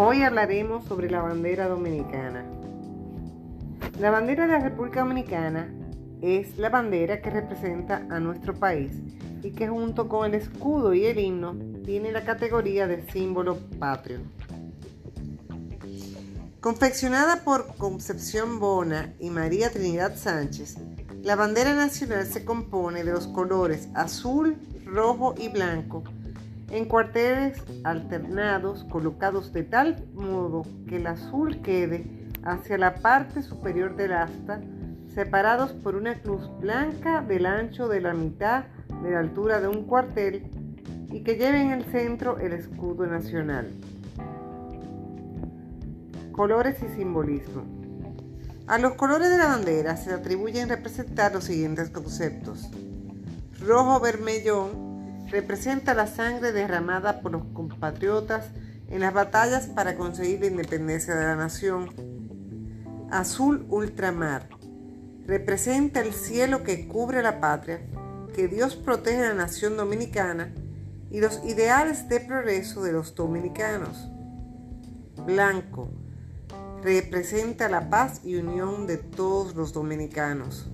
Hoy hablaremos sobre la bandera dominicana. La bandera de la República Dominicana es la bandera que representa a nuestro país y que junto con el escudo y el himno tiene la categoría de símbolo patrio. Confeccionada por Concepción Bona y María Trinidad Sánchez, la bandera nacional se compone de los colores azul, rojo y blanco en cuarteles alternados colocados de tal modo que el azul quede hacia la parte superior del asta, separados por una cruz blanca del ancho de la mitad de la altura de un cuartel y que lleve en el centro el escudo nacional. Colores y simbolismo. A los colores de la bandera se atribuyen representar los siguientes conceptos. Rojo vermellón representa la sangre derramada por los compatriotas en las batallas para conseguir la independencia de la nación. Azul ultramar representa el cielo que cubre la patria, que Dios protege a la nación dominicana y los ideales de progreso de los dominicanos. Blanco representa la paz y unión de todos los dominicanos.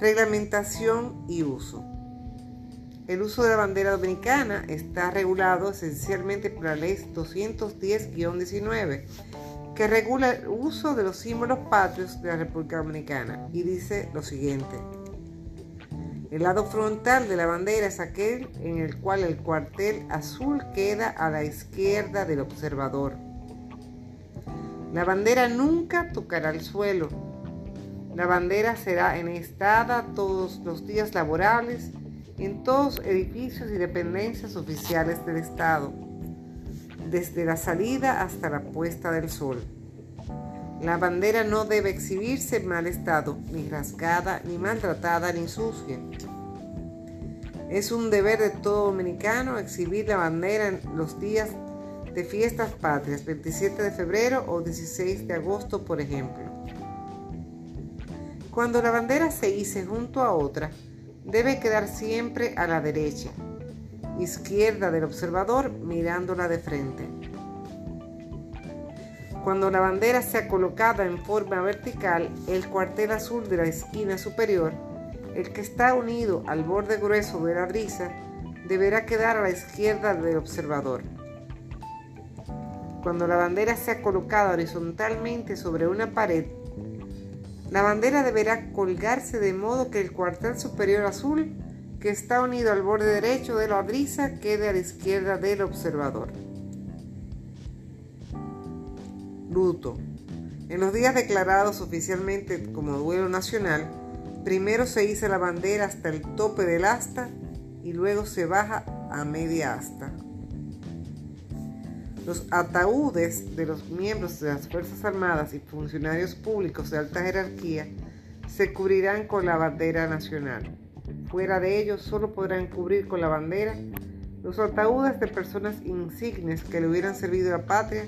Reglamentación y uso. El uso de la bandera dominicana está regulado esencialmente por la Ley 210-19, que regula el uso de los símbolos patrios de la República Dominicana y dice lo siguiente. El lado frontal de la bandera es aquel en el cual el cuartel azul queda a la izquierda del observador. La bandera nunca tocará el suelo. La bandera será enestada todos los días laborables en todos edificios y dependencias oficiales del Estado, desde la salida hasta la puesta del sol. La bandera no debe exhibirse en mal estado, ni rasgada, ni maltratada, ni sucia. Es un deber de todo dominicano exhibir la bandera en los días de fiestas patrias, 27 de febrero o 16 de agosto, por ejemplo. Cuando la bandera se hice junto a otra, debe quedar siempre a la derecha, izquierda del observador mirándola de frente. Cuando la bandera sea colocada en forma vertical, el cuartel azul de la esquina superior, el que está unido al borde grueso de la brisa, deberá quedar a la izquierda del observador. Cuando la bandera sea colocada horizontalmente sobre una pared, la bandera deberá colgarse de modo que el cuartel superior azul, que está unido al borde derecho de la brisa, quede a la izquierda del observador. Luto. En los días declarados oficialmente como duelo nacional, primero se iza la bandera hasta el tope del asta y luego se baja a media asta. Los ataúdes de los miembros de las Fuerzas Armadas y funcionarios públicos de alta jerarquía se cubrirán con la bandera nacional. Fuera de ellos solo podrán cubrir con la bandera los ataúdes de personas insignes que le hubieran servido a la patria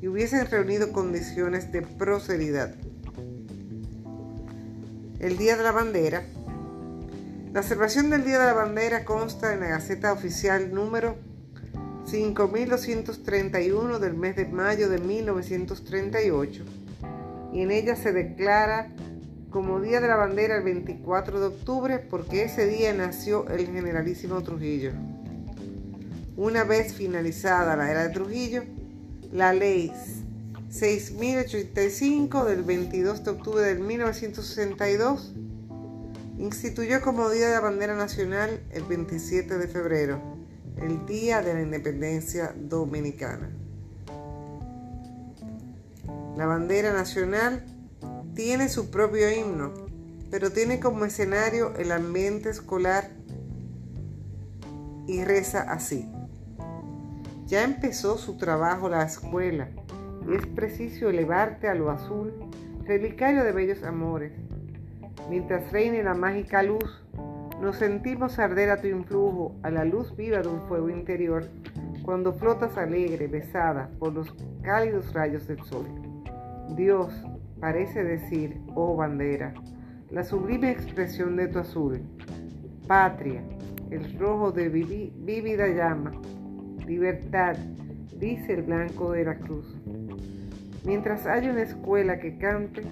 y hubiesen reunido condiciones de prosperidad. El Día de la Bandera. La celebración del Día de la Bandera consta en la Gaceta Oficial número 5231 del mes de mayo de 1938 y en ella se declara como Día de la Bandera el 24 de octubre porque ese día nació el generalísimo Trujillo. Una vez finalizada la era de Trujillo, la ley 6085 del 22 de octubre de 1962 instituyó como Día de la Bandera Nacional el 27 de febrero el Día de la Independencia Dominicana. La bandera nacional tiene su propio himno, pero tiene como escenario el ambiente escolar y reza así. Ya empezó su trabajo la escuela y es preciso elevarte a lo azul, relicario de bellos amores, mientras reine la mágica luz nos sentimos arder a tu influjo, a la luz viva de un fuego interior, cuando flotas alegre, besada por los cálidos rayos del sol. Dios parece decir, oh bandera, la sublime expresión de tu azul. Patria, el rojo de vívida llama. Libertad, dice el blanco de la cruz. Mientras haya una escuela que cante,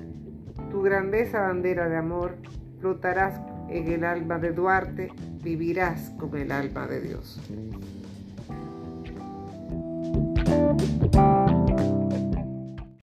tu grandeza bandera de amor, flotarás en el alma de Duarte, vivirás con el alma de Dios.